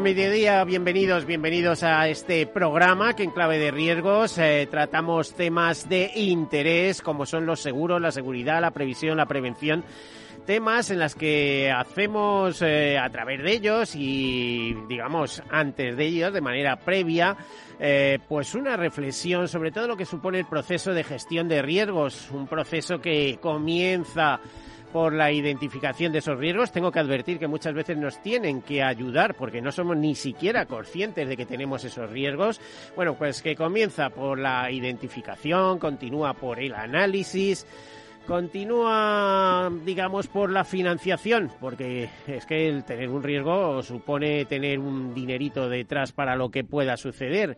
Mediodía, bienvenidos, bienvenidos a este programa que en clave de riesgos eh, tratamos temas de interés como son los seguros, la seguridad, la previsión, la prevención. Temas en las que hacemos eh, a través de ellos y digamos antes de ellos de manera previa eh, pues una reflexión sobre todo lo que supone el proceso de gestión de riesgos. Un proceso que comienza por la identificación de esos riesgos. Tengo que advertir que muchas veces nos tienen que ayudar porque no somos ni siquiera conscientes de que tenemos esos riesgos. Bueno, pues que comienza por la identificación, continúa por el análisis Continúa, digamos, por la financiación, porque es que el tener un riesgo supone tener un dinerito detrás para lo que pueda suceder.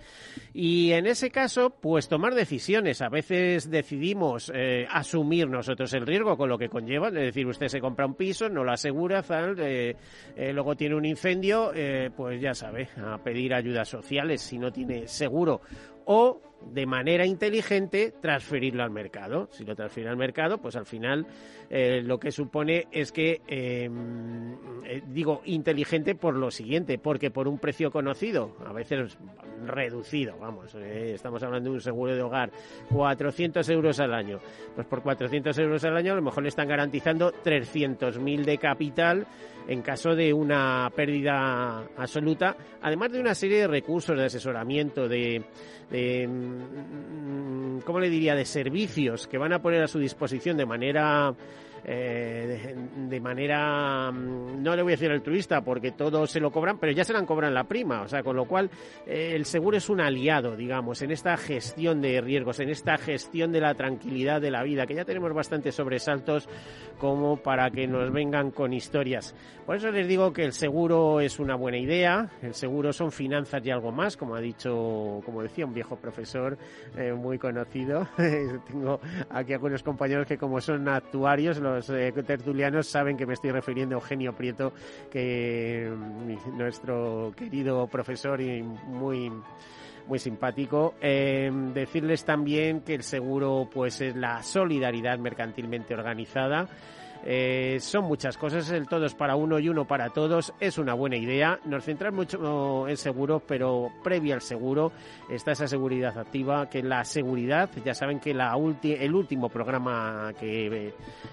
Y en ese caso, pues tomar decisiones. A veces decidimos eh, asumir nosotros el riesgo con lo que conlleva. Es decir, usted se compra un piso, no lo asegura, eh, eh, luego tiene un incendio, pues ya sabe, a pedir ayudas sociales si no tiene seguro o de manera inteligente transferirlo al mercado. Si lo transfiere al mercado, pues al final eh, lo que supone es que, em, eh, digo inteligente por lo siguiente, porque por un precio conocido, a veces reducido, vamos, eh, estamos hablando de un seguro de hogar, 400 euros al año. Pues por 400 euros al año a lo mejor le están garantizando 300.000 de capital en caso de una pérdida absoluta, además de una serie de recursos de asesoramiento, de, mm, ¿cómo le diría?, de servicios que van a poner a su disposición de manera eh, de, manera, mm, no le voy a decir altruista porque todos se lo cobran, pero ya se la cobran la prima, o sea, con lo cual eh, el seguro es un aliado, digamos, en esta gestión de riesgos, en esta gestión de la tranquilidad de la vida, que ya tenemos bastantes sobresaltos como para que nos vengan con historias. Por eso les digo que el seguro es una buena idea, el seguro son finanzas y algo más, como ha dicho, como decía un viejo profesor eh, muy conocido. Tengo aquí algunos compañeros que como son actuarios, los eh, tertulianos saben que me estoy refiriendo a Eugenio Prieto, que mm, nuestro querido profesor y muy muy simpático. Eh, decirles también que el seguro pues es la solidaridad mercantilmente organizada. Eh, son muchas cosas, el todos para uno y uno para todos es una buena idea. Nos centramos mucho en seguros, pero previa al seguro está esa seguridad activa, que la seguridad, ya saben que la el último programa que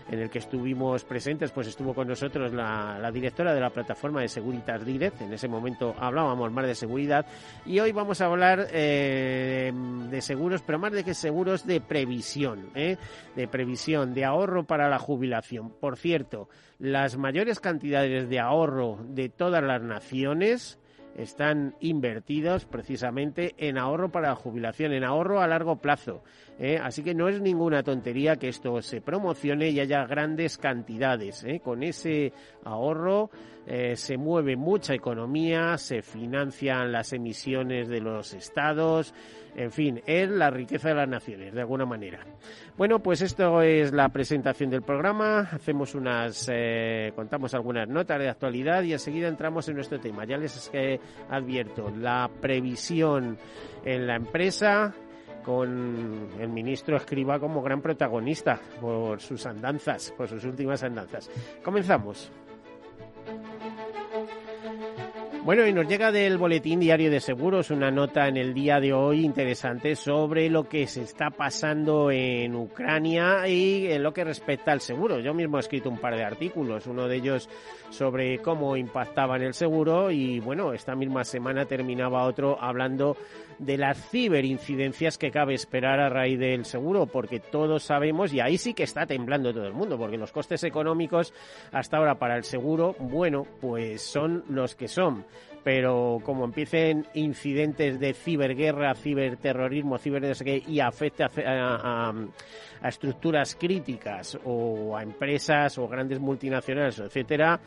en el que estuvimos presentes, pues estuvo con nosotros la, directora de la plataforma de Seguritas Direct. En ese momento hablábamos más de seguridad y hoy vamos a hablar eh, de seguros, pero más de que seguros de previsión, ¿eh? de previsión, de ahorro para la jubilación por cierto, las mayores cantidades de ahorro de todas las naciones están invertidos precisamente en ahorro para la jubilación, en ahorro a largo plazo. ¿eh? Así que no es ninguna tontería que esto se promocione y haya grandes cantidades. ¿eh? Con ese ahorro eh, se mueve mucha economía, se financian las emisiones de los estados, en fin, es la riqueza de las naciones, de alguna manera. Bueno, pues esto es la presentación del programa. Hacemos unas, eh, contamos algunas notas de actualidad y enseguida entramos en nuestro tema. Ya les advierto, la previsión en la empresa con el ministro Escriba como gran protagonista por sus andanzas, por sus últimas andanzas. Comenzamos. Bueno, y nos llega del Boletín Diario de Seguros una nota en el día de hoy interesante sobre lo que se está pasando en Ucrania y en lo que respecta al seguro. Yo mismo he escrito un par de artículos, uno de ellos sobre cómo impactaba en el seguro y bueno, esta misma semana terminaba otro hablando de las ciberincidencias que cabe esperar a raíz del seguro, porque todos sabemos, y ahí sí que está temblando todo el mundo, porque los costes económicos hasta ahora para el seguro, bueno, pues son los que son. Pero como empiecen incidentes de ciberguerra, ciberterrorismo, ciber y afecte a, estructuras críticas o a empresas o grandes multinacionales, etcétera,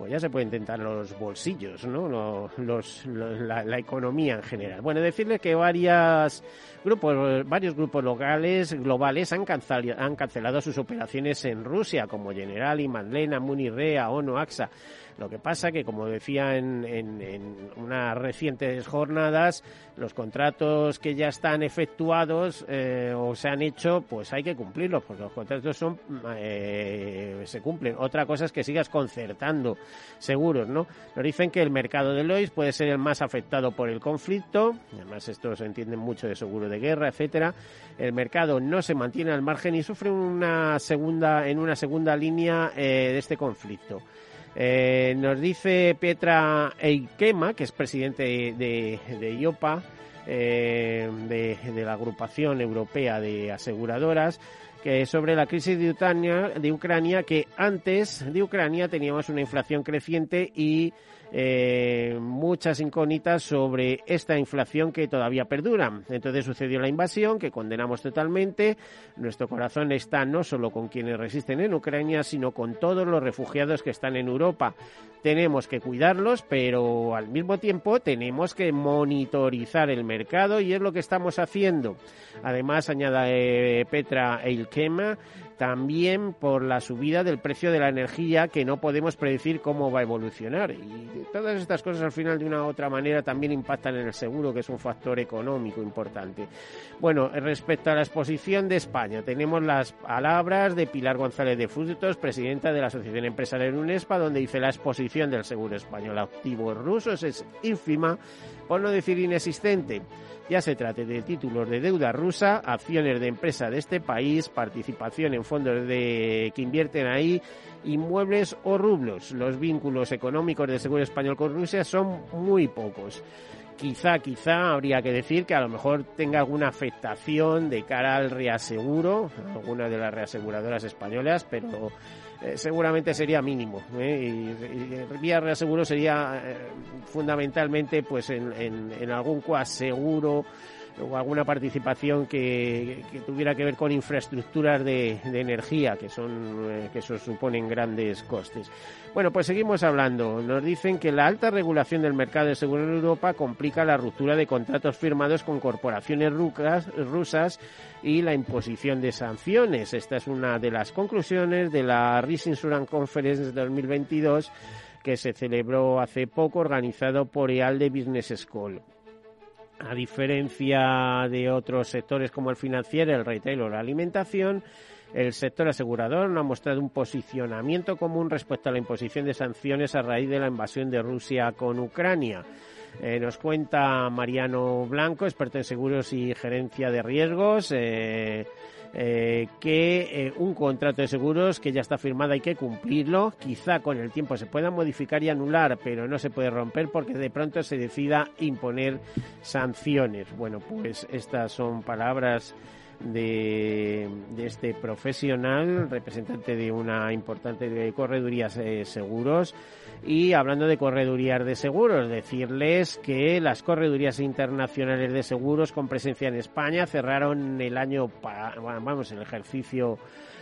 pues ya se pueden tentar los bolsillos, ¿no? Los, la, economía en general. Bueno, decirles que varias grupos, varios grupos locales, globales han cancelado, han cancelado sus operaciones en Rusia, como General y Madlena, Munirrea, ONU, AXA. Lo que pasa que, como decía en, en, unas recientes jornadas, los contratos que ya están efectuados eh, o se han hecho, pues hay que cumplirlos, porque los contratos son eh, se cumplen. Otra cosa es que sigas concertando seguros, ¿no? Nos dicen que el mercado de Lois puede ser el más afectado por el conflicto, además esto se entiende mucho de seguro de guerra, etcétera. El mercado no se mantiene al margen y sufre una segunda en una segunda línea eh, de este conflicto. Eh, nos dice Petra Eikema, que es presidente de, IOPA, eh, de, la agrupación europea de aseguradoras, que sobre la crisis de de Ucrania, que antes de Ucrania teníamos una inflación creciente y eh, muchas incógnitas sobre esta inflación que todavía perdura. Entonces sucedió la invasión, que condenamos totalmente. Nuestro corazón está no solo con quienes resisten en Ucrania, sino con todos los refugiados que están en Europa. Tenemos que cuidarlos, pero al mismo tiempo tenemos que monitorizar el mercado y es lo que estamos haciendo. Además, añade Petra Eilkema, también por la subida del precio de la energía que no podemos predecir cómo va a evolucionar. Y todas estas cosas al final de una u otra manera también impactan en el seguro, que es un factor económico importante. Bueno, respecto a la exposición de España, tenemos las palabras de Pilar González de Frutos, presidenta de la Asociación Empresarial UNESPA, donde dice la exposición del seguro español a activos rusos es ínfima, por no decir inexistente ya se trate de títulos de deuda rusa, acciones de empresa de este país, participación en fondos de, que invierten ahí, inmuebles o rublos. Los vínculos económicos del Seguro Español con Rusia son muy pocos. Quizá, quizá habría que decir que a lo mejor tenga alguna afectación de cara al reaseguro, alguna de las reaseguradoras españolas, pero eh, seguramente sería mínimo. ¿eh? Y, vía reaseguro sería eh, fundamentalmente pues en, en, en algún coaseguro o alguna participación que, tuviera que ver con infraestructuras de, energía, que son eh, que eso suponen grandes costes. Bueno, pues seguimos hablando. Nos dicen que la alta regulación del mercado de seguro en Europa complica la ruptura de contratos firmados con corporaciones rusas y la imposición de sanciones. Esta es una de las conclusiones de la Risk Insurance Conference de 2022 que se celebró hace poco, organizado por EALDE Business School. A diferencia de otros sectores como el financiero, el retail o la alimentación, el sector asegurador no ha mostrado un posicionamiento común respecto a la imposición de sanciones a raíz de la invasión de Rusia con Ucrania. Eh, nos cuenta Mariano Blanco, experto en seguros y gerencia de riesgos. Eh, eh, que eh, un contrato de seguros que ya está firmado hay que cumplirlo. Quizá con el tiempo se pueda modificar y anular, pero no se puede romper porque de pronto se decida imponer sanciones. Bueno, pues estas son palabras de, este profesional, representante de una importante de seguros. Y hablando de corredurías de seguros, decirles que las corredurías internacionales de seguros con presencia en España cerraron el año, vamos, el ejercicio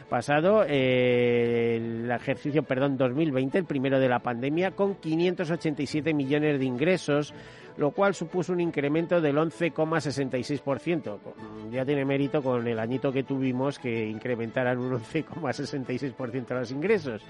pasado, eh, el ejercicio, perdón, 2020, el primero de la pandemia, con 587 millones de ingresos, lo cual supuso un incremento del 11,66%. Ya tiene mérito con el añito que tuvimos que incrementaran un 11,66% los ingresos.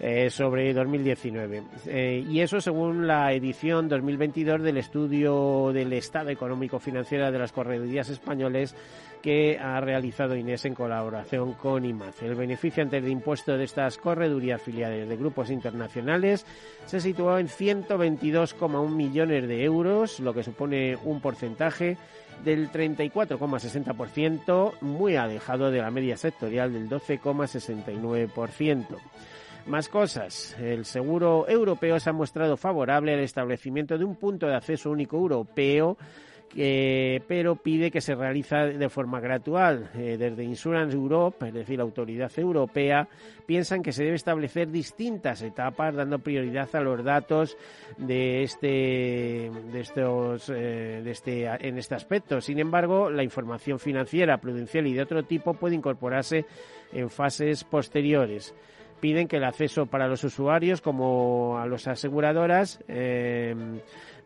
Eh, sobre 2019. Eh, y eso según la edición 2022 del estudio del Estado Económico Financiero de las Corredurías Españoles que ha realizado Inés en colaboración con IMAC. El beneficio antes de impuesto de estas corredurías filiales de grupos internacionales se situó en 122,1 millones de euros, lo que supone un porcentaje del 34,60%, muy alejado de la media sectorial del 12,69%. Más cosas. El seguro europeo se ha mostrado favorable al establecimiento de un punto de acceso único europeo pero pide que se realice de forma gradual. Eh, desde Insurance Europe, es decir, la autoridad europea, piensan que se debe establecer distintas etapas, dando prioridad a los datos de este, de estos, eh, de este, en este aspecto. Sin embargo, la información financiera, prudencial y de otro tipo puede incorporarse en fases posteriores piden que el acceso para los usuarios como a las aseguradoras eh,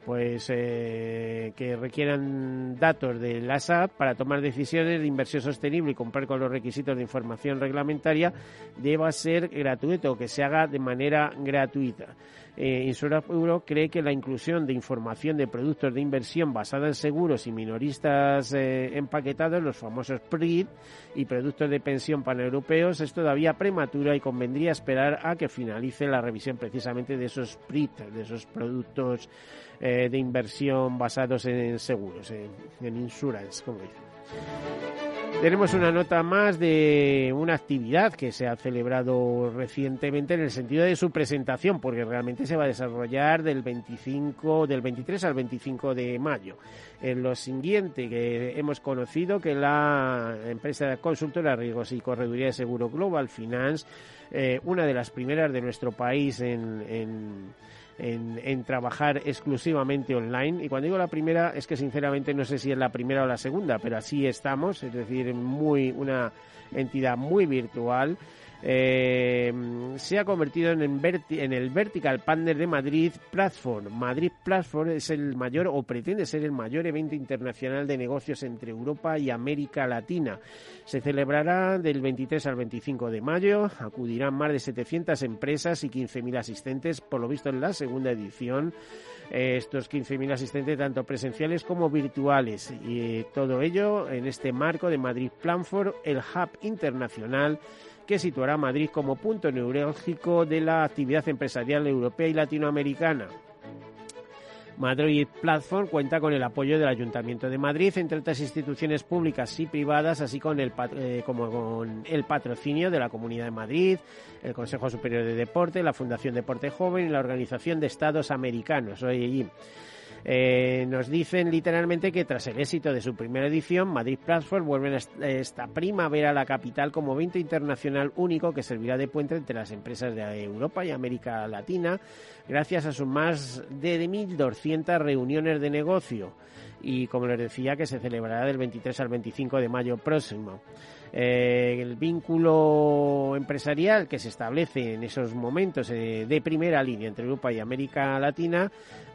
pues eh, que requieran datos de la SAP para tomar decisiones de inversión sostenible y comprar con los requisitos de información reglamentaria deba ser gratuito, que se haga de manera gratuita. Eh, Insura Euro cree que la inclusión de información de productos de inversión basada en seguros y minoristas eh, empaquetados, los famosos PRID, y productos de pensión paneuropeos es todavía prematura y convendría esperar a que finalice la revisión precisamente de esos PRID, de esos productos eh, de inversión basados en seguros, en, en insurance, como dicen. Tenemos una nota más de una actividad que se ha celebrado recientemente en el sentido de su presentación, porque realmente se va a desarrollar del 25, del 23 al 25 de mayo. En lo siguiente que hemos conocido que la empresa consultora Riesgos y Correduría de Seguro Global Finance, eh, una de las primeras de nuestro país en en, trabajar exclusivamente online. Y cuando digo la primera, es que sinceramente no sé si es la primera o la segunda, pero así estamos, es decir, muy una entidad muy virtual eh, se ha convertido en, el Vertical Partner de Madrid Platform. Madrid Platform es el mayor o pretende ser el mayor evento internacional de negocios entre Europa y América Latina. Se celebrará del 23 al 25 de mayo. Acudirán más de 700 empresas y 15.000 asistentes, por lo visto en la segunda edición eh, estos 15.000 asistentes tanto presenciales como virtuales y todo ello en este marco de Madrid Platform, el hub internacional que situará Madrid como punto neurálgico de la actividad empresarial europea y latinoamericana. Madrid Platform cuenta con el apoyo del Ayuntamiento de Madrid, entre otras instituciones públicas y privadas, así con el, eh, como con el patrocinio de la Comunidad de Madrid, el Consejo Superior de Deporte, la Fundación Deporte Joven y la Organización de Estados Americanos, OEI. Eh, nos dicen literalmente que tras el éxito de su primera edición, Madrid Platform vuelve esta primavera a la capital como evento internacional único que servirá de puente entre las empresas de Europa y América Latina, gracias a sus más de 1.200 reuniones de negocio y, como les decía, que se celebrará del 23 al 25 de mayo próximo. Eh, el vínculo empresarial que se establece en esos momentos eh, de primera línea entre Europa y América Latina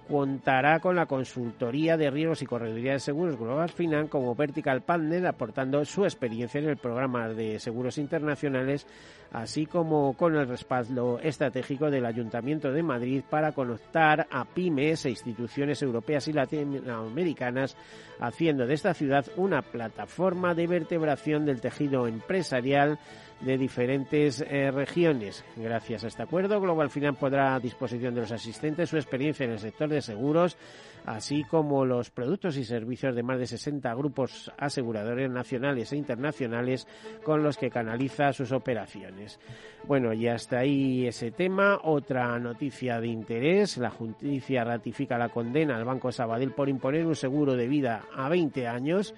contará con la consultoría de riesgos y correduría de seguros Global Finan como Vertical Partner, aportando su experiencia en el programa de seguros internacionales, así como con el respaldo estratégico del Ayuntamiento de Madrid para conectar a pymes e instituciones europeas y latinoamericanas, haciendo de esta ciudad una plataforma de vertebración del tejido empresarial de diferentes eh, regiones. Gracias a este acuerdo, Global Finance podrá a disposición de los asistentes su experiencia en el sector de seguros, así como los productos y servicios de más de 60 grupos aseguradores nacionales e internacionales con los que canaliza sus operaciones. Bueno, y hasta ahí ese tema. Otra noticia de interés. La justicia ratifica la condena al Banco Sabadell por imponer un seguro de vida a 20 años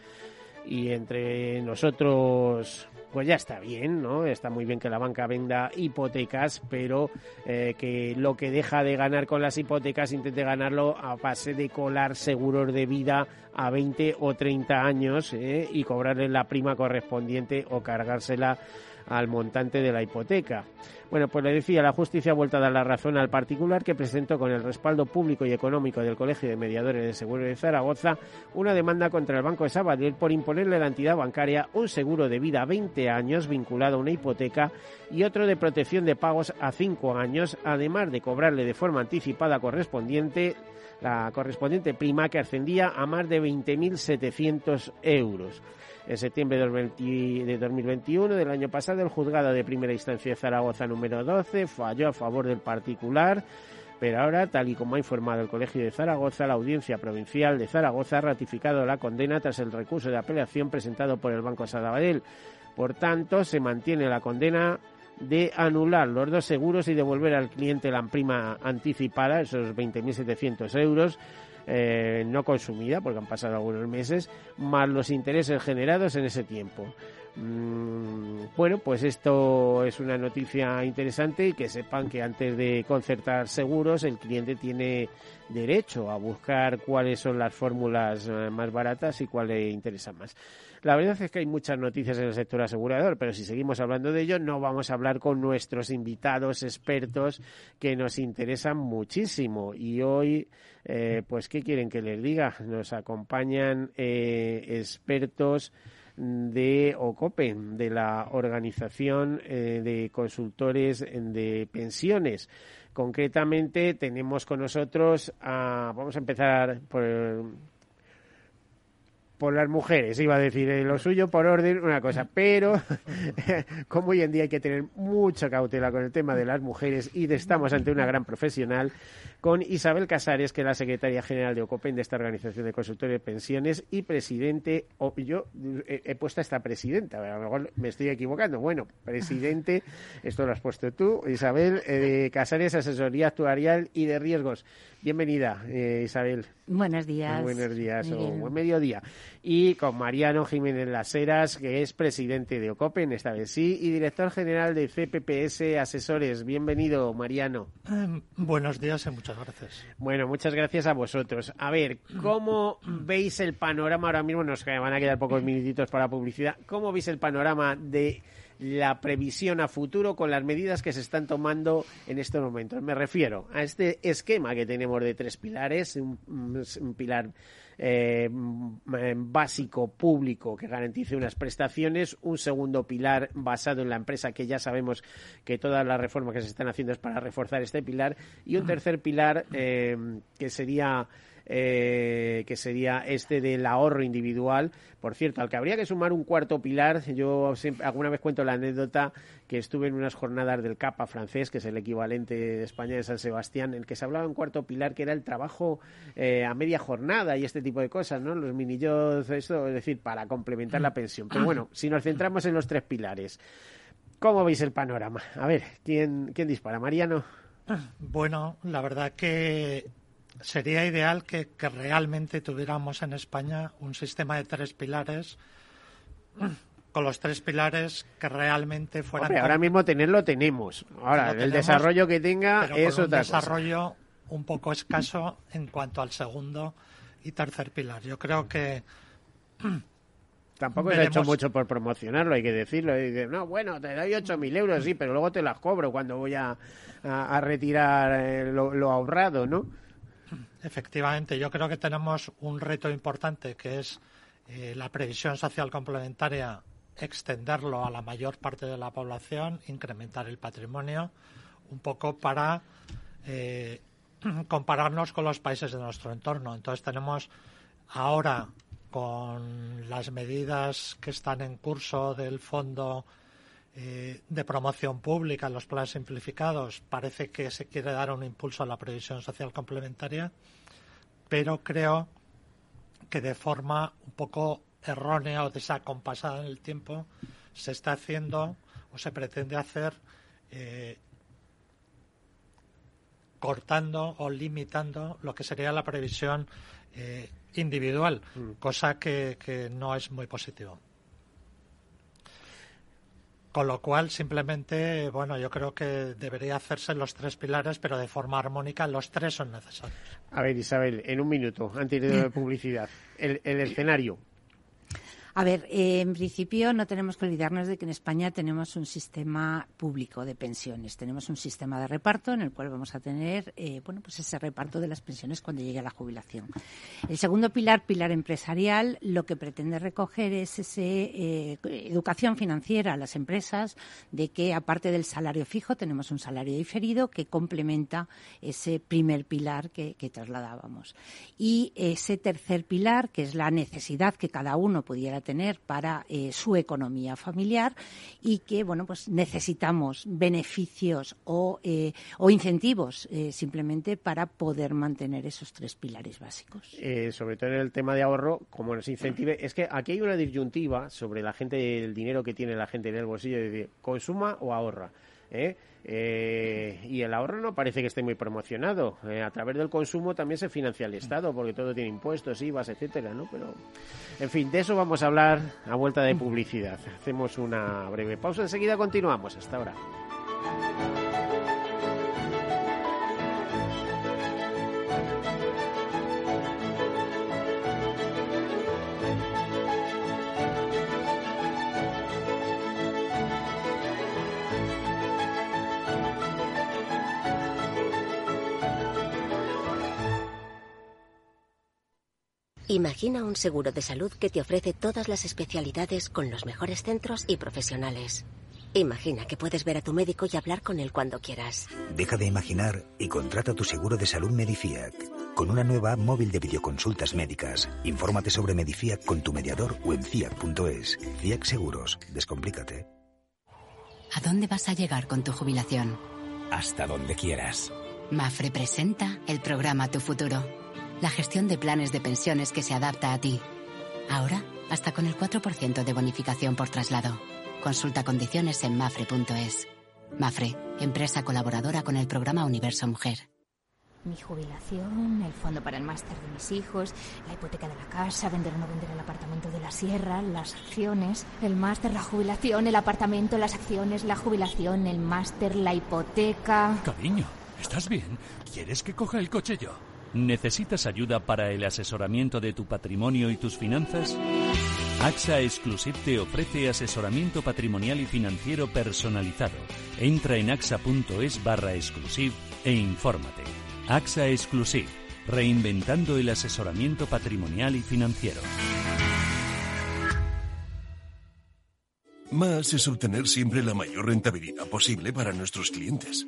y entre nosotros pues ya está bien, ¿no? Está muy bien que la banca venda hipotecas, pero eh, que lo que deja de ganar con las hipotecas intente ganarlo a base de colar seguros de vida a 20 o 30 años ¿eh? y cobrarle la prima correspondiente o cargársela al montante de la hipoteca. Bueno, pues le decía, la justicia ha vuelto a dar la razón al particular que presentó con el respaldo público y económico del Colegio de Mediadores de Seguro de Zaragoza una demanda contra el Banco de Sabadell por imponerle a la entidad bancaria un seguro de vida a 20 años vinculado a una hipoteca y otro de protección de pagos a 5 años, además de cobrarle de forma anticipada correspondiente la correspondiente prima que ascendía a más de 20.700 euros. En septiembre de 2021 del año pasado, el juzgado de primera instancia de Zaragoza número 12 falló a favor del particular. Pero ahora, tal y como ha informado el Colegio de Zaragoza, la Audiencia Provincial de Zaragoza ha ratificado la condena tras el recurso de apelación presentado por el Banco Sabadell. Por tanto, se mantiene la condena de anular los dos seguros y devolver al cliente la prima anticipada, esos 20.700 euros, eh, no consumida, porque han pasado algunos meses, más los intereses generados en ese tiempo. Mm, bueno, pues esto es una noticia interesante y que sepan que antes de concertar seguros el cliente tiene derecho a buscar cuáles son las fórmulas eh, más baratas y cuál le interesa más. La verdad es que hay muchas noticias en el sector asegurador, pero si seguimos hablando de ello, no vamos a hablar con nuestros invitados expertos que nos interesan muchísimo. Y hoy, eh, pues, ¿qué quieren que les diga? Nos acompañan eh, expertos de OCOPE, de la Organización eh, de Consultores de Pensiones. Concretamente tenemos con nosotros, a, vamos a empezar por por las mujeres, iba a decir, eh, lo suyo por orden, una cosa, pero como hoy en día hay que tener mucha cautela con el tema de las mujeres y estamos ante una gran profesional, con Isabel Casares, que es la secretaria general de OCOPEN, de esta organización de consultores de pensiones, y presidente, o, yo he, puesto a esta presidenta, a lo mejor me estoy equivocando, bueno, presidente, esto lo has puesto tú, Isabel eh, Casares, asesoría actuarial y de riesgos. Bienvenida, eh, Isabel. Buenos días. buenos días o buen mediodía. Y con Mariano Jiménez Laseras, que es presidente de OCOPEN, esta vez sí, y director general de CPPS Asesores. Bienvenido, Mariano. Em, buenos días y muchas gracias. Bueno, muchas gracias a vosotros. A ver, ¿cómo veis el panorama ahora mismo? Nos van a quedar pocos minutitos para publicidad. ¿Cómo veis el panorama de la previsión a futuro con las medidas que se están tomando en estos momentos. Me refiero a este esquema que tenemos de tres pilares, un, pilar eh, básico público que garantice unas prestaciones, un segundo pilar basado en la empresa que ya sabemos que todas las reformas que se están haciendo es para reforzar este pilar y un tercer pilar eh, que sería eh, que sería este del ahorro individual. Por cierto, al que habría que sumar un cuarto pilar, yo alguna vez cuento la anécdota que estuve en unas jornadas del CAPA francés, que es el equivalente de España de San Sebastián, en el que se hablaba un cuarto pilar que era el trabajo eh, a media jornada y este tipo de cosas, ¿no? Los mini esto, es decir, para complementar la pensión. Pero bueno, si nos centramos en los tres pilares, ¿cómo veis el panorama? A ver, ¿quién, quién dispara? Mariano. Bueno, la verdad que sería ideal que, realmente tuviéramos en España un sistema de tres pilares con los tres pilares que realmente fueran. ahora mismo tenerlo tenemos. Ahora, el desarrollo que tenga es un desarrollo un poco escaso en cuanto al segundo y tercer pilar. Yo creo que. Tampoco se ha hecho mucho por promocionarlo, hay que decirlo. no, bueno, te doy 8.000 euros, sí, pero luego te las cobro cuando voy a, retirar eh, lo ahorrado, ¿no? Efectivamente, yo creo que tenemos un reto importante que es eh, la previsión social complementaria, extenderlo a la mayor parte de la población, incrementar el patrimonio, un poco para eh, compararnos con los países de nuestro entorno. Entonces tenemos ahora con las medidas que están en curso del Fondo eh, de promoción pública, los planes simplificados, parece que se quiere dar un impulso a la previsión social complementaria, pero creo que de forma un poco errónea o desacompasada en el tiempo se está haciendo o se pretende hacer eh, cortando o limitando lo que sería la previsión eh, individual, mm. cosa que, que no es muy positivo. Con lo cual, simplemente, bueno, yo creo que debería hacerse los tres pilares, pero de forma armónica, los tres son necesarios. A ver, Isabel, en un minuto, antes de publicidad, el, el escenario. A ver, eh, en principio no tenemos que olvidarnos de que en España tenemos un sistema público de pensiones. Tenemos un sistema de reparto en el cual vamos a tener, eh, bueno, pues ese reparto de las pensiones cuando llegue a la jubilación. El segundo pilar, pilar empresarial, lo que pretende recoger es esa eh, educación financiera a las empresas de que aparte del salario fijo tenemos un salario diferido que complementa ese primer pilar que, que trasladábamos. Y ese tercer pilar, que es la necesidad que cada uno pudiera tener para eh, su economía familiar y que, bueno, pues necesitamos beneficios o, eh, o incentivos eh, simplemente para poder mantener esos tres pilares básicos. sobre todo en el tema de ahorro, como nos incentive, es que aquí hay una disyuntiva sobre la gente, el dinero que tiene la gente en el bolsillo, de consuma o ahorra. ¿Eh? Eh, y el ahorro no parece que esté muy promocionado. Eh, a través del consumo también se financia el Estado, porque todo tiene impuestos, IVAs, etcétera, ¿no? Pero, en fin, de eso vamos a hablar a vuelta de publicidad. Hacemos una breve pausa, enseguida continuamos. Hasta ahora. Imagina un seguro de salud que te ofrece todas las especialidades con los mejores centros y profesionales. Imagina que puedes ver a tu médico y hablar con él cuando quieras. Deja de imaginar y contrata tu seguro de salud Medifiac. Con una nueva app móvil de videoconsultas médicas. Infórmate sobre Medifiac con tu mediador o en fiac.es. Fiac Seguros. Descomplícate. ¿A dónde vas a llegar con tu jubilación? Hasta donde quieras. Mafre presenta el programa Tu Futuro la gestión de planes de pensiones que se adapta a ti. Ahora, hasta con el 4% de bonificación por traslado. Consulta condiciones en mafre.es. Mafre, empresa colaboradora con el programa Universo Mujer. Mi jubilación, el fondo para el máster de mis hijos, la hipoteca de la casa, vender o no vender el apartamento de la sierra, las acciones, el máster, la jubilación, el apartamento, las acciones, la jubilación, el máster, la hipoteca. Cariño, ¿estás bien? ¿Quieres que coja el coche yo? ¿Necesitas ayuda para el asesoramiento de tu patrimonio y tus finanzas? AXA Exclusive te ofrece asesoramiento patrimonial y financiero personalizado. Entra en axa.es barra exclusive e infórmate. AXA Exclusive, reinventando el asesoramiento patrimonial y financiero. Más es obtener siempre la mayor rentabilidad posible para nuestros clientes.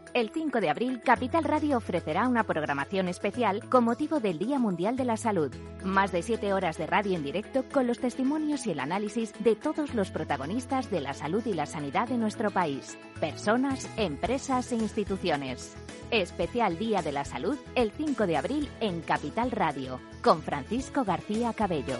El 5 de abril, Capital Radio ofrecerá una programación especial con motivo del Día Mundial de la Salud. Más de siete horas de radio en directo con los testimonios y el análisis de todos los protagonistas de la salud y la sanidad de nuestro país. Personas, empresas e instituciones. Especial Día de la Salud el 5 de abril en Capital Radio con Francisco García Cabello.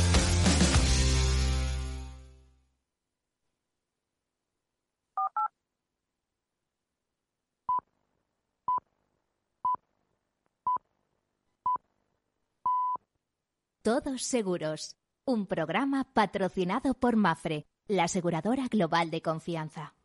Todos Seguros, un programa patrocinado por Mafre, la aseguradora global de confianza.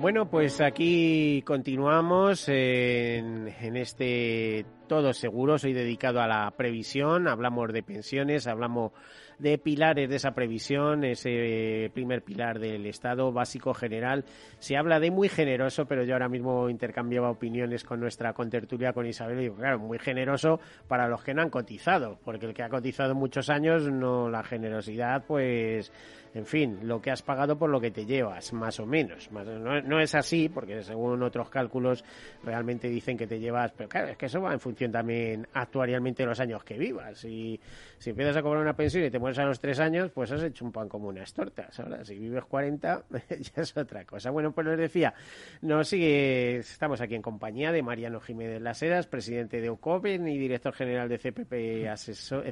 Bueno, pues aquí continuamos en, este Todos Seguros, hoy dedicado a la previsión, hablamos de pensiones, hablamos de pilares de esa previsión, ese primer pilar del Estado básico general. Se habla de muy generoso, pero yo ahora mismo intercambiaba opiniones con nuestra contertulia, con Isabel, y digo, claro, muy generoso para los que no han cotizado, porque el que ha cotizado muchos años, no la generosidad, pues en fin, lo que has pagado por lo que te llevas, más o menos. no, es así, porque según otros cálculos realmente dicen que te llevas, pero claro, es que eso va en función también actuarialmente los años que vivas. Y si empiezas a cobrar una pensión y te mueres a los tres años, pues has hecho un pan como unas tortas. Ahora, si vives 40, ya es otra cosa. Bueno, pues les decía, nos sigue, estamos aquí en compañía de Mariano Jiménez Laseras, presidente de OCOPEN y director general de CPP Asesor,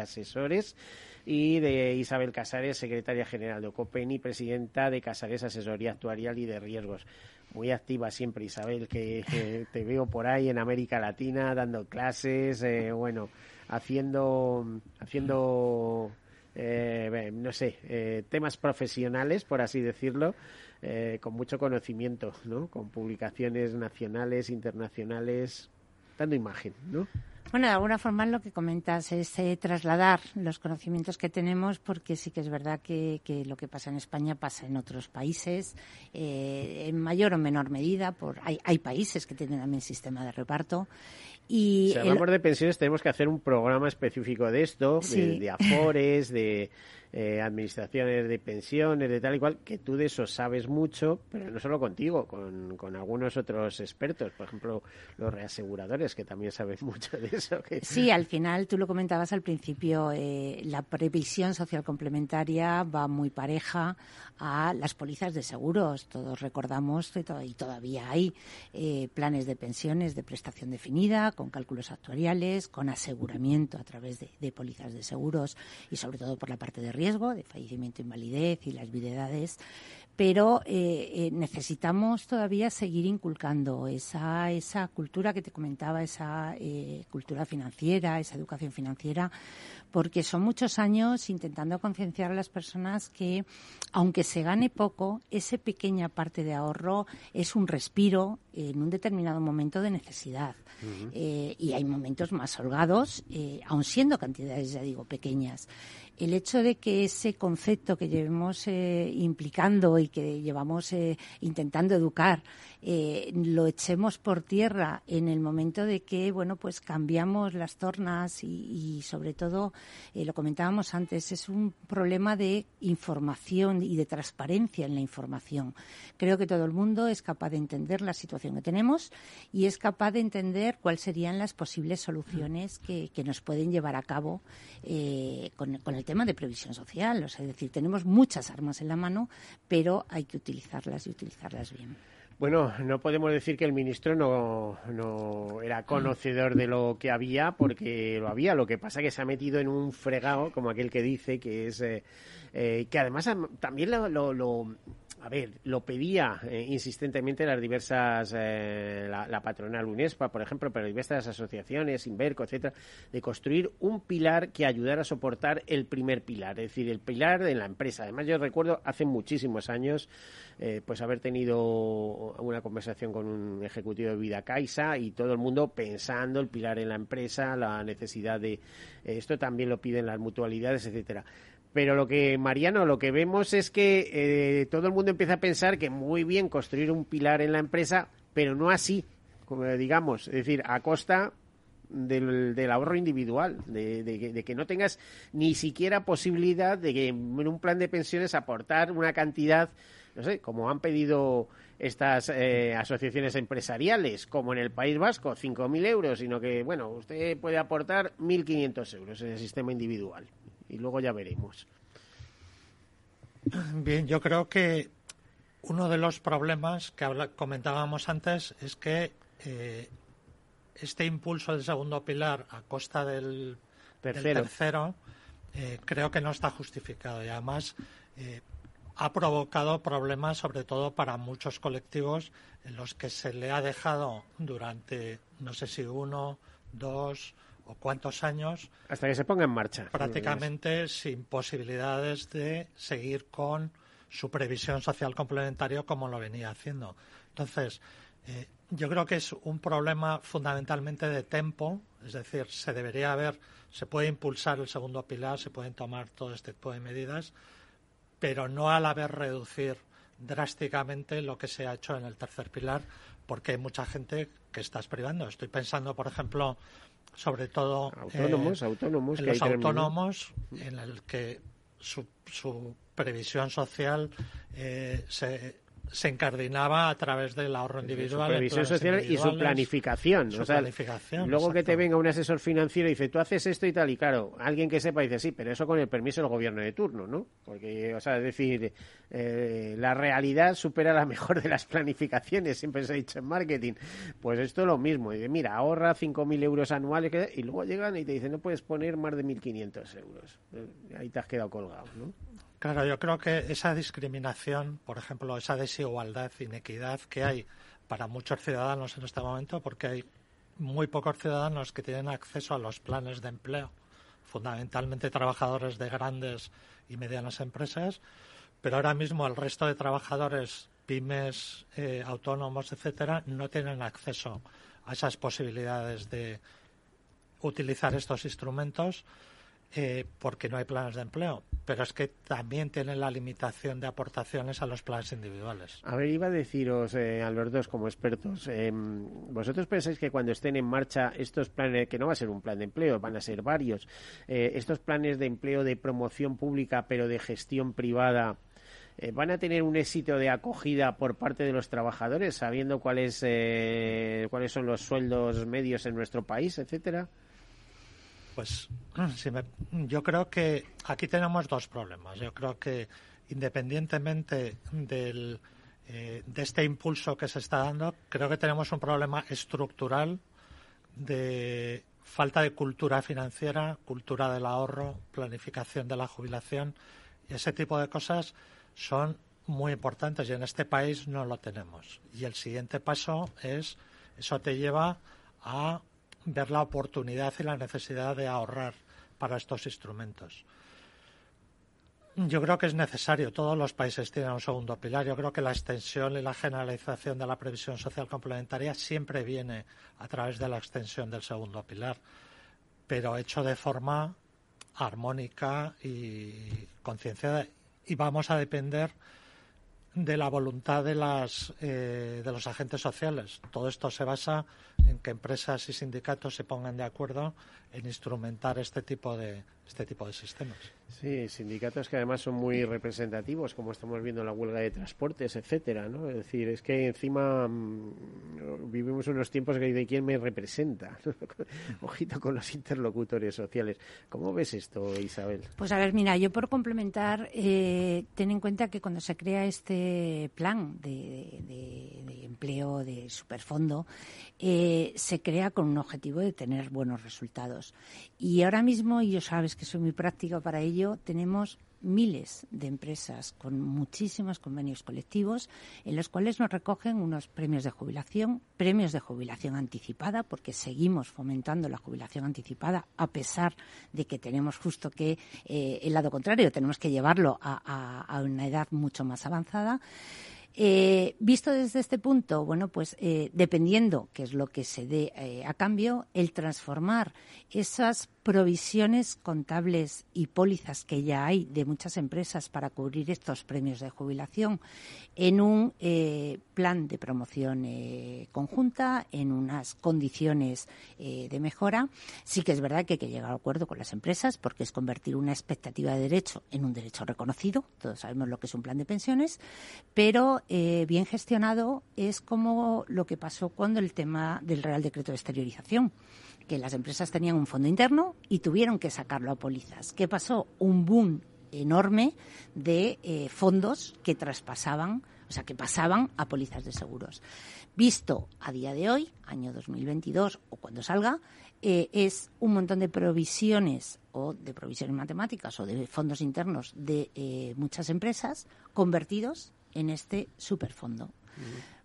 Asesores y de Isabel Casares, secretaria general de OCOPEN y presidenta de Casares Asesoría Actuarial y de Riesgos. Muy activa siempre, Isabel, que te veo por ahí en América Latina dando clases, eh, bueno, haciendo, haciendo eh, no sé, eh, temas profesionales, por así decirlo, con mucho conocimiento, ¿no? Con publicaciones nacionales, internacionales, dando imagen, ¿no? Bueno, de alguna forma lo que comentas es eh, trasladar los conocimientos que tenemos, porque sí que es verdad que, lo que pasa en España pasa en otros países, eh, en mayor o menor medida. Por, hay, hay países que tienen también sistema de reparto. Y si hablamos de pensiones, tenemos que hacer un programa específico de esto, de afores, de eh, administraciones de pensiones, de tal y cual, que tú de eso sabes mucho, pero no solo contigo, con, con algunos otros expertos, por ejemplo, los reaseguradores, que también saben mucho de eso. Sí, al final, tú lo comentabas al principio, eh, la previsión social complementaria va muy pareja a las pólizas de seguros. Todos recordamos y todavía hay eh, planes de pensiones de prestación definida, con cálculos actuariales, con aseguramiento a través de, de pólizas de seguros y sobre todo por la parte de riesgo de fallecimiento, invalidez y las videdades, pero eh, eh, necesitamos todavía seguir inculcando esa, esa cultura que te comentaba, esa eh, cultura financiera, esa educación financiera, porque son muchos años intentando concienciar a las personas que, aunque se gane poco, esa pequeña parte de ahorro es un respiro en un determinado momento de necesidad. y hay momentos más holgados, aun siendo cantidades, ya digo, pequeñas el hecho de que ese concepto que llevemos eh, implicando y que llevamos eh, intentando educar eh, lo echemos por tierra en el momento de que bueno pues cambiamos las tornas y, sobre todo lo comentábamos antes es un problema de información y de transparencia en la información. Creo que todo el mundo es capaz de entender la situación que tenemos y es capaz de entender cuáles serían las posibles soluciones que, nos pueden llevar a cabo con, con el tema de previsión social. O sea, es decir, tenemos muchas armas en la mano, pero hay que utilizarlas y utilizarlas bien. Bueno, no podemos decir que el ministro no, no era conocedor de lo que había, porque lo había. Lo que pasa es que se ha metido en un fregado, como aquel que dice, que es eh, eh, que además también lo, lo a ver, lo pedía eh, insistentemente las diversas, eh, la, patronal UNESPA, por ejemplo, pero diversas asociaciones, Inverco, etcétera, de construir un pilar que ayudara a soportar el primer pilar, es decir, el pilar de la empresa. Además, yo recuerdo hace muchísimos años, eh, pues haber tenido una conversación con un ejecutivo de Vida Caixa y todo el mundo pensando el pilar en la empresa, la necesidad de esto también lo piden las mutualidades, etcétera Pero lo que, Mariano, lo que vemos es que eh, todo el mundo empieza a pensar que muy bien construir un pilar en la empresa, pero no así, como digamos, es decir, a costa del, ahorro individual, de, que no tengas ni siquiera posibilidad de que en un plan de pensiones aportar una cantidad, no sé, como han pedido estas eh, asociaciones empresariales, como en el País Vasco, 5.000 euros, sino que, bueno, usted puede aportar 1.500 euros en el sistema individual y luego ya veremos. Bien, yo creo que uno de los problemas que comentábamos antes es que eh, este impulso del segundo pilar a costa del tercero, eh, creo que no está justificado y además eh, ha provocado problemas sobre todo para muchos colectivos en los que se le ha dejado durante no sé si uno, dos o cuántos años. Hasta que se ponga en marcha. Prácticamente sin posibilidades de seguir con su previsión social complementaria como lo venía haciendo. Entonces, eh, yo creo que es un problema fundamentalmente de tempo, es decir, se debería haber, se puede impulsar el segundo pilar, se pueden tomar todo este tipo de medidas, pero no al haber reducir drásticamente lo que se ha hecho en el tercer pilar, porque hay mucha gente que estás privando. Estoy pensando, por ejemplo, sobre todo autónomos, eh, autónomos, en los autónomos, en el que su, su previsión social eh, se se encardinaba a través del ahorro individual. Su previsión social y su planificación. luego que te venga un asesor financiero y dice, tú haces esto y tal, y claro, alguien que sepa dice, sí, pero eso con el permiso del gobierno de turno, ¿no? Porque, o sea, es decir, eh, la realidad supera la mejor de las planificaciones, siempre se ha dicho en marketing. Pues esto es lo mismo. Dice, mira, ahorra 5.000 euros anuales y luego llegan y te dicen, no puedes poner más de 1.500 euros. Eh, ahí te has quedado colgado, ¿no? Claro, yo creo que esa discriminación, por ejemplo, esa desigualdad, inequidad que hay para muchos ciudadanos en este momento, porque hay muy pocos ciudadanos que tienen acceso a los planes de empleo, fundamentalmente trabajadores de grandes y medianas empresas, pero ahora mismo el resto de trabajadores, pymes, eh, autónomos, etcétera, no tienen acceso a esas posibilidades de utilizar estos instrumentos eh, porque no hay planes de empleo, pero es que también tienen la limitación de aportaciones a los planes individuales. A ver, iba a deciros, eh, Albertos, como expertos, em, ¿vosotros pensáis que cuando estén en marcha estos planes, que no va a ser un plan de empleo, van a ser varios, eh, estos planes de empleo de promoción pública pero de gestión privada, eh, ¿Van a tener un éxito de acogida por parte de los trabajadores, sabiendo cuáles cuáles son los sueldos medios en nuestro país, etcétera? Pues yo creo que aquí tenemos dos problemas. Yo creo que independientemente del, eh, de este impulso que se está dando, creo que tenemos un problema estructural de falta de cultura financiera, cultura del ahorro, planificación de la jubilación ese tipo de cosas son muy importantes y en este país no lo tenemos. Y el siguiente paso es, eso te lleva a ver la oportunidad y la necesidad de ahorrar para estos instrumentos. Yo creo que es necesario. Todos los países tienen un segundo pilar. Yo creo que la extensión y la generalización de la previsión social complementaria siempre viene a través de la extensión del segundo pilar, pero hecho de forma armónica y concienciada. Y vamos a depender de la voluntad de, las, eh, de los agentes sociales. Todo esto se basa en que empresas y sindicatos se pongan de acuerdo en instrumentar este tipo de, este tipo de sistemas. Sí, sindicatos que además son muy representativos, como estamos viendo en la huelga de transportes, etcétera, ¿no? Es decir, es que encima mm, vivimos unos tiempos que de quién me representa. Ojito con los interlocutores sociales. ¿Cómo ves esto, Isabel? Pues a ver, mira, yo por complementar, eh, ten en cuenta que cuando se crea este plan de, empleo de superfondo, eh, se crea con un objetivo de tener buenos resultados. Y ahora mismo, y yo sabes que soy muy práctica para ello, tenemos miles de empresas con muchísimos convenios colectivos en los cuales nos recogen unos premios de jubilación, premios de jubilación anticipada, porque seguimos fomentando la jubilación anticipada a pesar de que tenemos justo que eh, el lado contrario, tenemos que llevarlo a una edad mucho más avanzada. Eh, visto desde este punto, bueno, pues eh, dependiendo qué es lo que se dé a cambio, el transformar esas provisiones contables y pólizas que ya hay de muchas empresas para cubrir estos premios de jubilación en un eh, plan de promoción eh, conjunta, en unas condiciones eh, de mejora. Sí que es verdad que hay que llegar a acuerdo con las empresas porque es convertir una expectativa de derecho en un derecho reconocido. Todos sabemos lo que es un plan de pensiones, pero bien gestionado es como lo que pasó cuando el tema del Real Decreto de Exteriorización que las empresas tenían un fondo interno y tuvieron que sacarlo a pólizas. ¿Qué pasó? Un boom enorme de eh, fondos que traspasaban, o sea, que pasaban a pólizas de seguros. Visto a día de hoy, año 2022 o cuando salga, eh, es un montón de provisiones o de provisiones matemáticas o de fondos internos de eh, muchas empresas convertidos en este superfondo.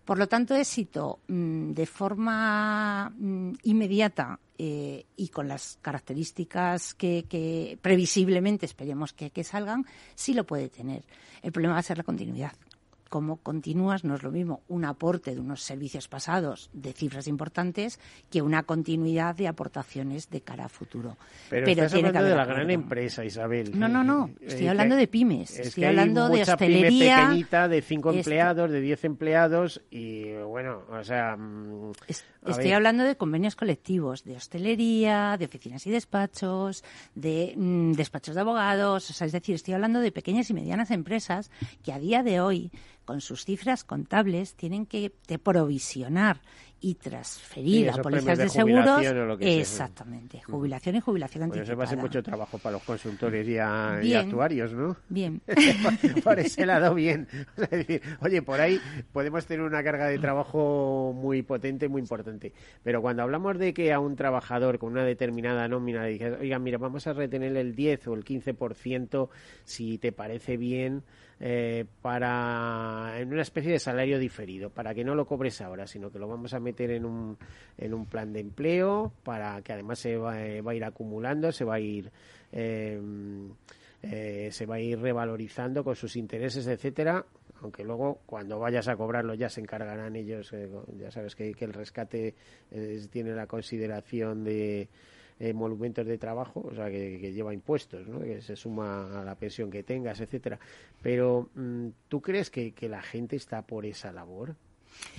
Por lo tanto, éxito mm, de forma mm, inmediata eh, y con las características que, previsiblemente esperemos que, que, salgan, sí lo puede tener. El problema va a ser la continuidad cómo continúas, no es lo mismo un aporte de unos servicios pasados de cifras importantes que una continuidad de aportaciones de cara a futuro. Pero, estás hablando de la gran empresa, Isabel. No, no, no, eh, estoy hablando de pymes, estoy hablando de hostelería. Pyme pequeñita de cinco empleados, de diez empleados y bueno, o sea... Mm, estoy hablando de convenios colectivos, de hostelería, de oficinas y despachos, de mm, despachos de abogados, o sea, es decir, estoy hablando de pequeñas y medianas empresas que a día de hoy con sus cifras contables tienen que provisionar y transferir a pólizas de, seguros. exactamente, jubilación y jubilación anticipada. eso va a ser mucho trabajo para los consultores y, actuarios, ¿no? Bien. por, ese lado, bien. oye, por ahí podemos tener una carga de trabajo muy potente, muy importante. Pero cuando hablamos de que a un trabajador con una determinada nómina le dices, oiga, mira, vamos a retener el 10 o el 15% si te parece bien eh, para en una especie de salario diferido, para que no lo cobres ahora, sino que lo vamos a meter en un, en un plan de empleo, para que además se va, eh, a ir acumulando, se va a ir em, eh, se va a ir revalorizando con sus intereses, etcétera, aunque luego cuando vayas a cobrarlo ya se encargarán ellos, ya sabes que, que el rescate tiene la consideración de eh, monumentos de trabajo, o sea, que, lleva impuestos, ¿no? que se suma a la pensión que tengas, etcétera. Pero, mm, ¿tú crees que, que la gente está por esa labor?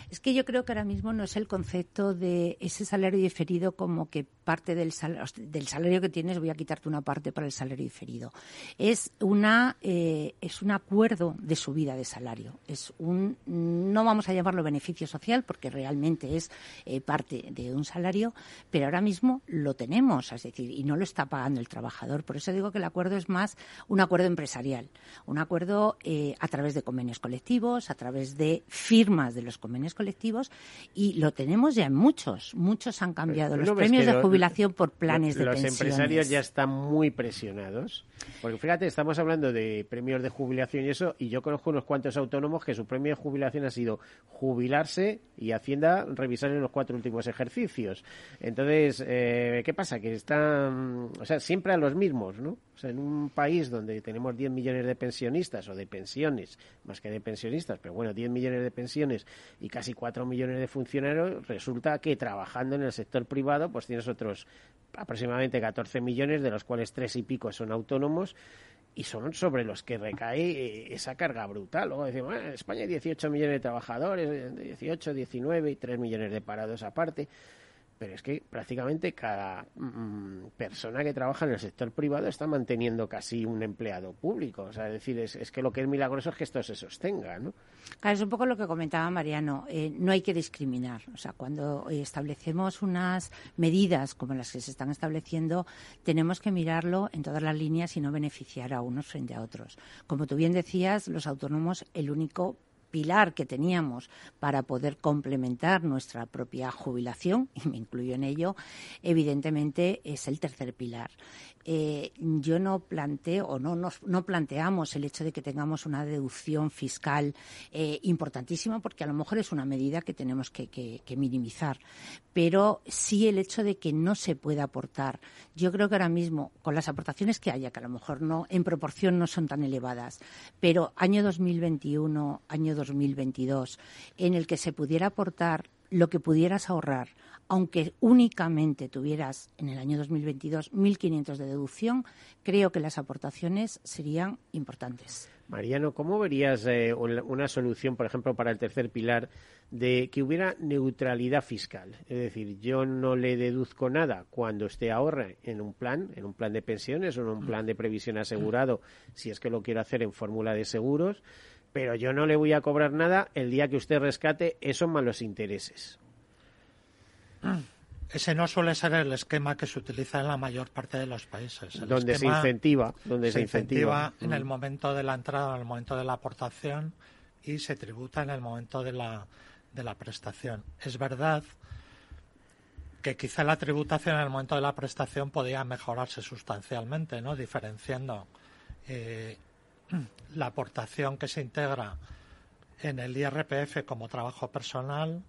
Es que yo creo que ahora mismo no es el concepto de ese salario diferido como que parte del, del salario que tienes voy a quitarte una parte para el salario diferido. Es una eh, es un acuerdo de subida de salario. Es un no vamos a llamarlo beneficio social porque realmente es eh, parte de un salario, pero ahora mismo lo tenemos, es decir, y no lo está pagando el trabajador. Por eso digo que el acuerdo es más un acuerdo empresarial, un acuerdo eh, a través de convenios colectivos, a través de firmas de los convenios colectivos y lo tenemos ya en muchos. Muchos han cambiado los premios de jubilación por planes de pensiones. Los empresarios ya están muy presionados. Porque fíjate, estamos hablando de premios de jubilación y eso, y yo conozco unos cuantos autónomos que su premio de jubilación ha sido jubilarse y Hacienda revisar en los cuatro últimos ejercicios. Entonces, eh, ¿qué pasa? Que están, o sea, siempre a los mismos, ¿no? O sea, en un país donde tenemos 10 millones de pensionistas o de pensiones, más que de pensionistas, pero bueno, 10 millones de pensiones y casi 4 millones de funcionarios, resulta que trabajando en el sector privado, pues tienes otros aproximadamente 14 millones, de los cuales tres y pico son autónomos y son sobre los que recae eh, esa carga brutal. Luego decimos, en España hay 18 millones de trabajadores, 18, 19 y 3 millones de parados aparte pero es que prácticamente cada mm, persona que trabaja en el sector privado está manteniendo casi un empleado público. O sea, es decir, es, que lo que es milagroso es que esto se sostenga, ¿no? Claro, es un poco lo que comentaba Mariano. Eh, no hay que discriminar. O sea, cuando establecemos unas medidas como las que se están estableciendo, tenemos que mirarlo en todas las líneas y no beneficiar a unos frente a otros. Como tú bien decías, los autónomos, el único pilar que teníamos para poder complementar nuestra propia jubilación, y me incluyo en ello, evidentemente es el tercer pilar. Eh, yo no planteo o no, no planteamos el hecho de que tengamos una deducción fiscal eh, importantísima porque a lo mejor es una medida que tenemos que, minimizar, pero sí el hecho de que no se pueda aportar. Yo creo que ahora mismo, con las aportaciones que haya, que a lo mejor no en proporción no son tan elevadas, pero año 2021, año 2022, en el que se pudiera aportar lo que pudieras ahorrar, aunque únicamente tuvieras en el año 2022 1.500 de deducción, creo que las aportaciones serían importantes. Mariano, ¿cómo verías eh, una solución, por ejemplo, para el tercer pilar de que hubiera neutralidad fiscal? Es decir, yo no le deduzco nada cuando esté ahorre en un plan, en un plan de pensiones o en un plan de previsión asegurado, si es que lo quiero hacer en fórmula de seguros, pero yo no le voy a cobrar nada el día que usted rescate esos malos intereses. Ese no suele ser el esquema que se utiliza en la mayor parte de los países. donde se incentiva, donde se, incentiva, en el mm. momento de la entrada, en el momento de la aportación y se tributa en el momento de la, de la prestación. Es verdad que quizá la tributación en el momento de la prestación podía mejorarse sustancialmente, ¿no? Diferenciando eh, la aportación que se integra en el IRPF como trabajo personal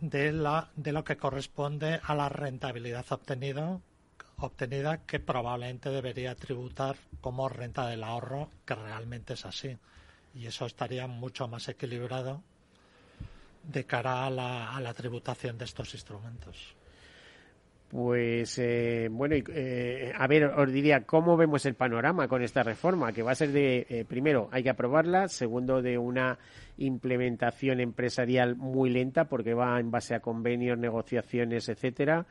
de, la, de lo que corresponde a la rentabilidad obtenido, obtenida que probablemente debería tributar como renta del ahorro, que realmente es así. Y eso estaría mucho más equilibrado de cara a la, a la tributación de estos instrumentos. Pues eh, bueno, eh, a ver, os diría, ¿cómo vemos el panorama con esta reforma? Que va a ser de, eh, primero, hay que aprobarla, segundo, de una implementación empresarial muy lenta porque va en base a convenios, negociaciones, etcétera.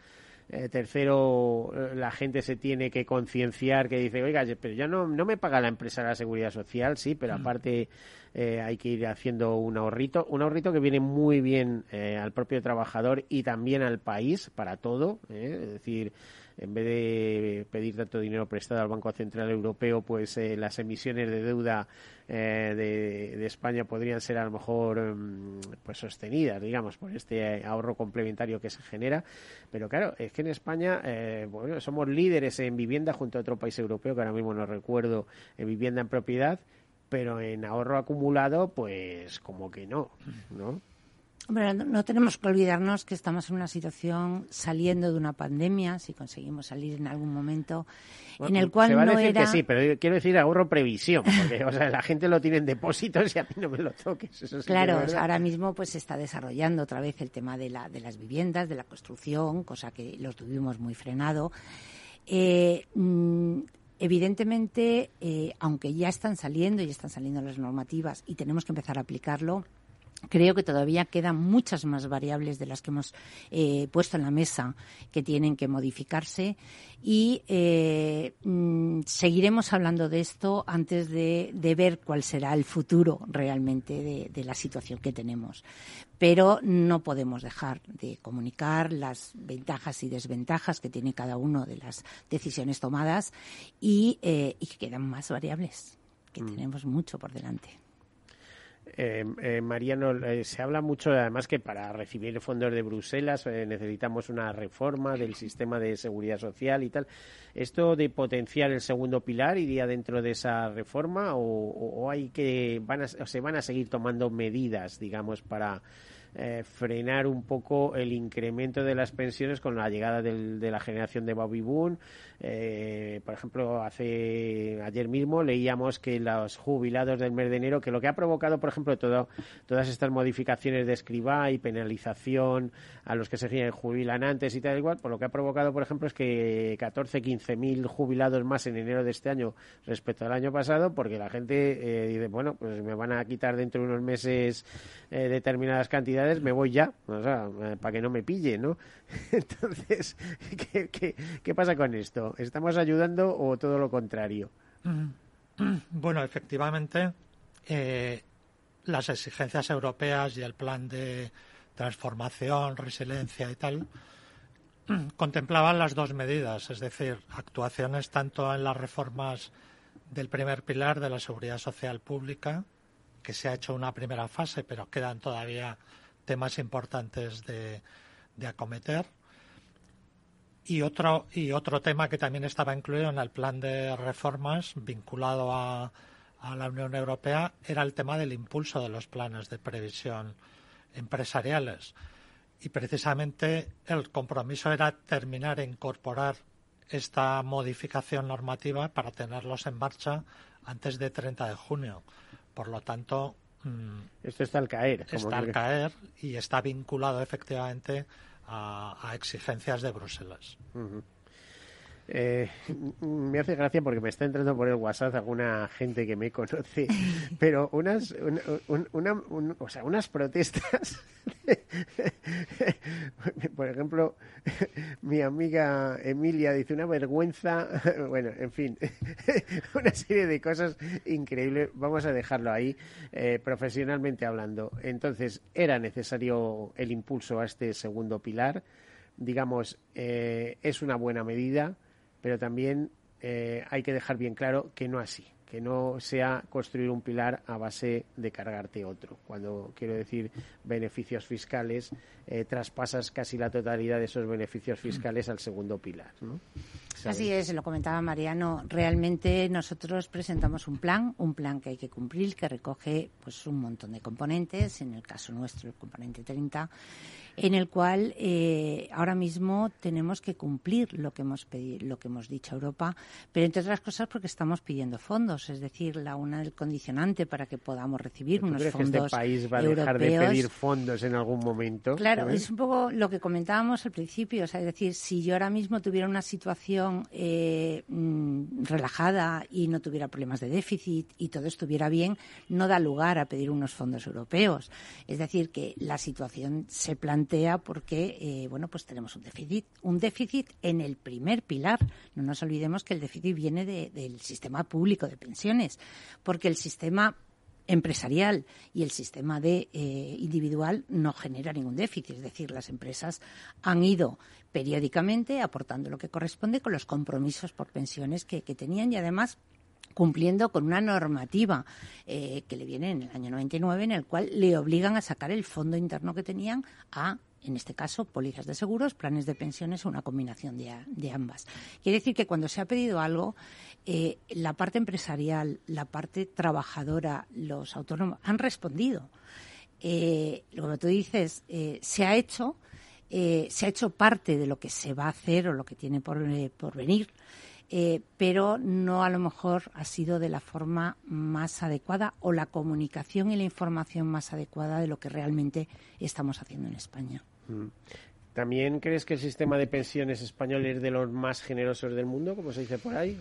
Eh, tercero, eh, la gente se tiene que concienciar que dice, oiga, pero ya no, no me paga la empresa la seguridad social, sí, pero aparte eh, hay que ir haciendo un ahorrito, un ahorrito que viene muy bien al propio trabajador y también al país para todo, es decir, en vez de pedir tanto dinero prestado al Banco Central Europeo, pues eh, las emisiones de deuda eh, de, España podrían ser a lo mejor mm, pues sostenidas, digamos, por este ahorro complementario que se genera. Pero claro, es que en España eh, bueno, somos líderes en vivienda junto a otro país europeo que ahora mismo no recuerdo en vivienda en propiedad, pero en ahorro acumulado, pues como que no, ¿no? No tenemos que olvidarnos que estamos en una situación saliendo de una pandemia, si conseguimos salir en algún momento, en el cual se va a decir que sí, pero quiero decir ahorro previsión, porque o sea, la gente lo tiene en depósitos y a mí no me lo toques. claro, ahora mismo pues se está desarrollando otra vez el tema de, la, de las viviendas, de la construcción, cosa que lo tuvimos muy frenado. Eh, mm, evidentemente, eh, aunque ya están saliendo y están saliendo las normativas y tenemos que empezar a aplicarlo, Creo que todavía quedan muchas más variables de las que hemos eh, puesto en la mesa que tienen que modificarse y eh, mm, seguiremos hablando de esto antes de, ver cuál será el futuro realmente de, la situación que tenemos. Pero no podemos dejar de comunicar las ventajas y desventajas que tiene cada una de las decisiones tomadas y, eh, que quedan más variables, que mm. tenemos mucho por delante. Eh, eh, Mariano, eh, se habla mucho además que para recibir fondos de Bruselas eh, necesitamos una reforma del sistema de seguridad social y tal. ¿Esto de potenciar el segundo pilar iría dentro de esa reforma o, hay que van o se van a seguir tomando medidas, digamos, para eh, frenar un poco el incremento de las pensiones con la llegada de la generación de Bobby Boone. Eh, por ejemplo, hace ayer mismo leíamos que los jubilados del mes de enero, que lo que ha provocado, por ejemplo, todas estas modificaciones de escriba y penalización a los que se jubilan antes y tal igual, por lo que ha provocado, por ejemplo, es que 14, 15 mil jubilados más en enero de este año respecto al año pasado, porque la gente eh, dice, bueno, pues me van a quitar dentro de unos meses determinadas cantidades me voy ya, o sea, eh, para que no me pille, ¿no? Entonces, ¿qué, pasa con esto? ¿Estamos ayudando o todo lo contrario? Bueno, efectivamente, eh, las exigencias europeas y el plan de transformación, resiliencia y tal, contemplaban las dos medidas, es decir, actuaciones tanto en las reformas del primer pilar de la seguridad social pública, que se ha hecho una primera fase, pero quedan todavía temas importantes de, acometer. Y otro, y otro tema que también estaba incluido en el plan de reformas vinculado a, a la Unión Europea era el tema del impulso de los planes de previsión empresariales. Y precisamente el compromiso era terminar e incorporar esta modificación normativa para tenerlos en marcha antes de 30 de junio. Por lo tanto, mm, Esto está al caer. como está al caer y está vinculado efectivamente a, a exigencias de Bruselas. Eh, me hace gracia porque me está entrando por el WhatsApp alguna gente que me conoce, pero unas, un- un- una- un- o sea, unas protestas. por ejemplo, mi amiga Emilia dice una vergüenza, bueno, en fin, una serie de cosas increíbles. Vamos a dejarlo ahí, eh, profesionalmente hablando. Entonces, era necesario el impulso a este segundo pilar digamos, eh, es una buena medida, pero también eh, hay que dejar bien claro que no así, que no sea construir un pilar a base de cargarte otro. Cuando quiero decir beneficios fiscales, eh, traspasas casi la totalidad de esos beneficios fiscales al segundo pilar. ¿no? Así es, lo comentaba Mariano. Realmente nosotros presentamos un plan, un plan que hay que cumplir, que recoge pues un montón de componentes, en el caso nuestro el componente 30, en el cual eh, ahora mismo tenemos que cumplir lo que hemos pedido, lo que hemos dicho a Europa, pero entre otras cosas porque estamos pidiendo fondos, es decir, la una del condicionante para que podamos recibir ¿Tú unos crees que fondos este país va a dejar de pedir fondos en algún momento? Claro, ¿sabes? es un poco lo que comentábamos al principio. O sea, es decir, si yo ahora mismo tuviera una situación eh, mm, relajada y no tuviera problemas de déficit y todo estuviera bien, no da lugar a pedir unos fondos europeos. Es decir, que la situación se plantea porque, eh, bueno, pues tenemos un déficit, un déficit en el primer pilar. No nos olvidemos que el déficit viene de- del sistema público de pensiones, porque el sistema empresarial y el sistema de eh, individual no genera ningún déficit. Es decir, las empresas han ido periódicamente aportando lo que corresponde con los compromisos por pensiones que, que tenían y además cumpliendo con una normativa eh, que le viene en el año 99 en el cual le obligan a sacar el fondo interno que tenían a en este caso, pólizas de seguros, planes de pensiones o una combinación de, de ambas. Quiere decir que cuando se ha pedido algo, eh, la parte empresarial, la parte trabajadora, los autónomos han respondido. Eh, como tú dices, eh, se ha hecho, eh, se ha hecho parte de lo que se va a hacer o lo que tiene por, eh, por venir, eh, pero no a lo mejor ha sido de la forma más adecuada o la comunicación y la información más adecuada de lo que realmente estamos haciendo en España. Mm. ¿También crees que el sistema de pensiones español es de los más generosos del mundo, como se dice por ahí?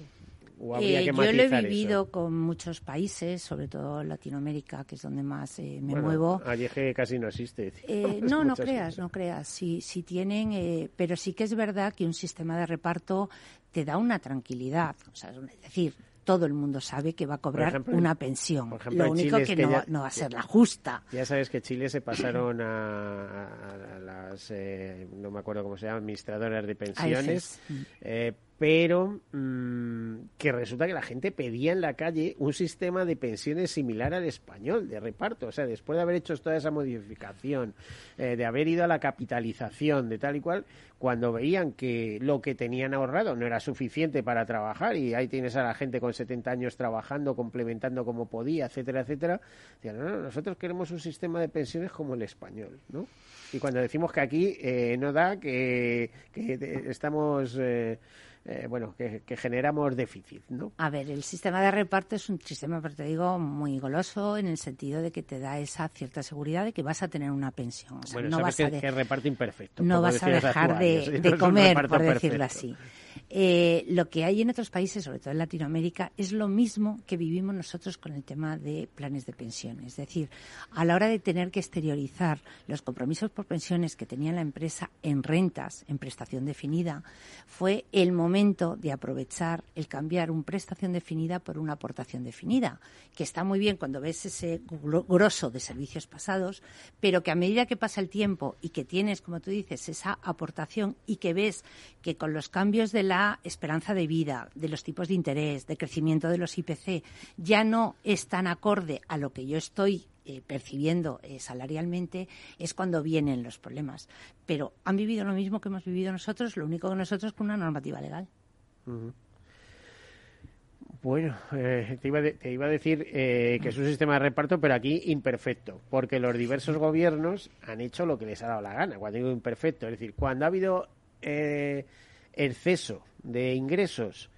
¿O habría Eh, que yo lo he vivido eso? con muchos países, sobre todo Latinoamérica, que es donde más eh, me Bueno, muevo. Allí casi no existe. Eh, no, no creas, cosas. no creas. Sí, sí tienen, pero sí que es verdad que un sistema de reparto te da una tranquilidad. O sea, es decir, todo el mundo sabe que va a cobrar ejemplo, una pensión. por ejemplo, Lo único es que, que no, ya- no va a ser la justa. Ya sabes que Chile se pasaron a, las, eh, no me acuerdo cómo se llama, administradoras de pensiones, AFs. eh, pero mm, que resulta que la gente pedía en la calle un sistema de pensiones similar al español, de reparto. O sea, después de haber hecho toda esa modificación, eh, de haber ido a la capitalización, de tal y cual, cuando veían que lo que tenían ahorrado no era suficiente para trabajar, y ahí tienes a la gente con 70 años trabajando, complementando como podía, etcétera, etcétera, decían, no, no, nosotros queremos un sistema de pensiones como el español, ¿no? Y cuando decimos que aquí eh, no da, que, que estamos, eh, eh, bueno, que, que generamos déficit, ¿no? A ver, el sistema de reparto es un sistema, pero te digo, muy goloso en el sentido de que te da esa cierta seguridad de que vas a tener una pensión. O sea, bueno, no sabes vas que, a de- que es reparto imperfecto. no vas a dejar de, no un comer, por decirlo perfecto. así. Eh, lo que hay en otros países, sobre todo en Latinoamérica, es lo mismo que vivimos nosotros con el tema de planes de pensiones. Es decir, a la hora de tener que exteriorizar los compromisos por pensiones que tenía la empresa en rentas, en prestación definida, fue el momento de aprovechar el cambiar un prestación definida por una aportación definida, que está muy bien cuando ves ese gro- grosso de servicios pasados, pero que a medida que pasa el tiempo y que tienes, como tú dices, esa aportación y que ves que con los cambios de la esperanza de vida, de los tipos de interés, de crecimiento de los IPC, ya no es tan acorde a lo que yo estoy eh, percibiendo eh, salarialmente, es cuando vienen los problemas. Pero han vivido lo mismo que hemos vivido nosotros, lo único que nosotros con una normativa legal. Bueno, eh, te, iba de- te iba a decir eh, que es un sistema de reparto, pero aquí imperfecto, porque los diversos gobiernos han hecho lo que les ha dado la gana. Cuando digo imperfecto, es decir, cuando ha habido eh, exceso de ingresos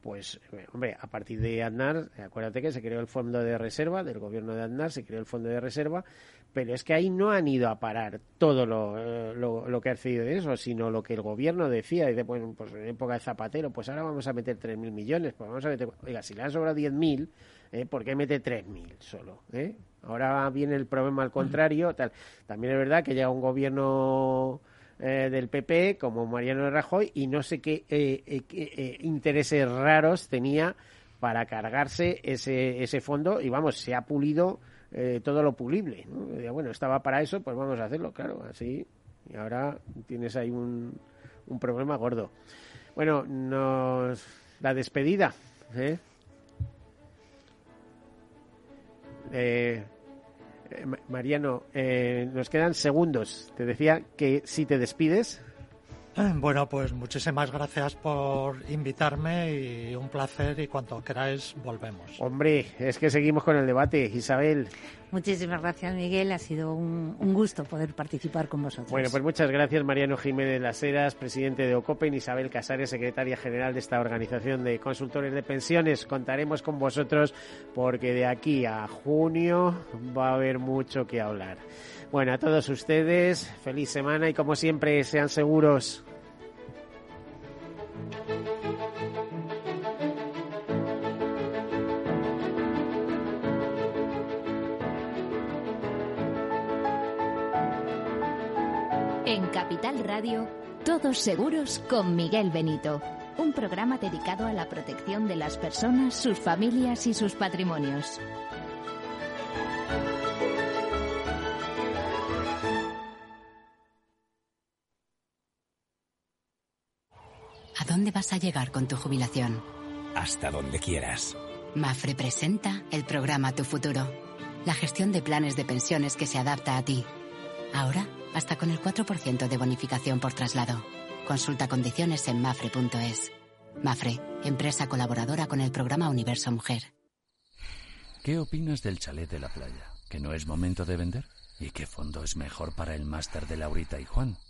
pues, eh, hombre, a partir de Aznar, acuérdate que se creó el fondo de reserva, del gobierno de Aznar se creó el fondo de reserva, pero es que ahí no han ido a parar todo lo, eh, lo, que ha sido de eso, sino lo que el gobierno decía, dice, pues en época de Zapatero, pues ahora vamos a meter 3.000 millones, pues vamos a meter, oiga, si le han sobrado 10.000, ¿eh? ¿por qué mete 3.000 solo? ¿eh? Ahora viene el problema al contrario, tal. También es verdad que llega un gobierno eh, del PP, como Mariano Rajoy, y no sé qué, eh, eh, intereses raros tenía para cargarse ese, ese fondo y vamos, se ha pulido todo lo pulible. Bueno, estaba para eso, pues vamos a hacerlo, claro, así. Y ahora tienes ahí un, un problema gordo. Bueno, nos la despedida. ¿eh? Eh, eh, Mariano, eh, nos quedan segundos. Te decía que si te despides. Bueno, pues muchísimas gracias por invitarme y un placer y cuando queráis volvemos. Hombre, es que seguimos con el debate, Isabel. Muchísimas gracias, Miguel. Ha sido un, gusto poder participar con vosotros. Bueno, pues muchas gracias, Mariano Jiménez Las Heras, presidente de Ocopen, Isabel Casares, secretaria general de esta organización de consultores de pensiones. Contaremos con vosotros porque de aquí a junio va a haber mucho que hablar. Bueno, a todos ustedes, feliz semana y como siempre, sean seguros. En Capital Radio, Todos Seguros con Miguel Benito, un programa dedicado a la protección de las personas, sus familias y sus patrimonios. Dónde vas a llegar con tu jubilación? Hasta donde quieras. Mafre presenta el programa Tu Futuro, la gestión de planes de pensiones que se adapta a ti. Ahora hasta con el 4% de bonificación por traslado. Consulta condiciones en mafre.es. Mafre, empresa colaboradora con el programa Universo Mujer. ¿Qué opinas del chalet de la playa? ¿Que no es momento de vender? ¿Y qué fondo es mejor para el máster de Laurita y Juan?